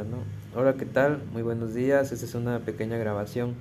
¿no? Hola, ¿qué tal? Muy buenos días. Esta es una pequeña grabación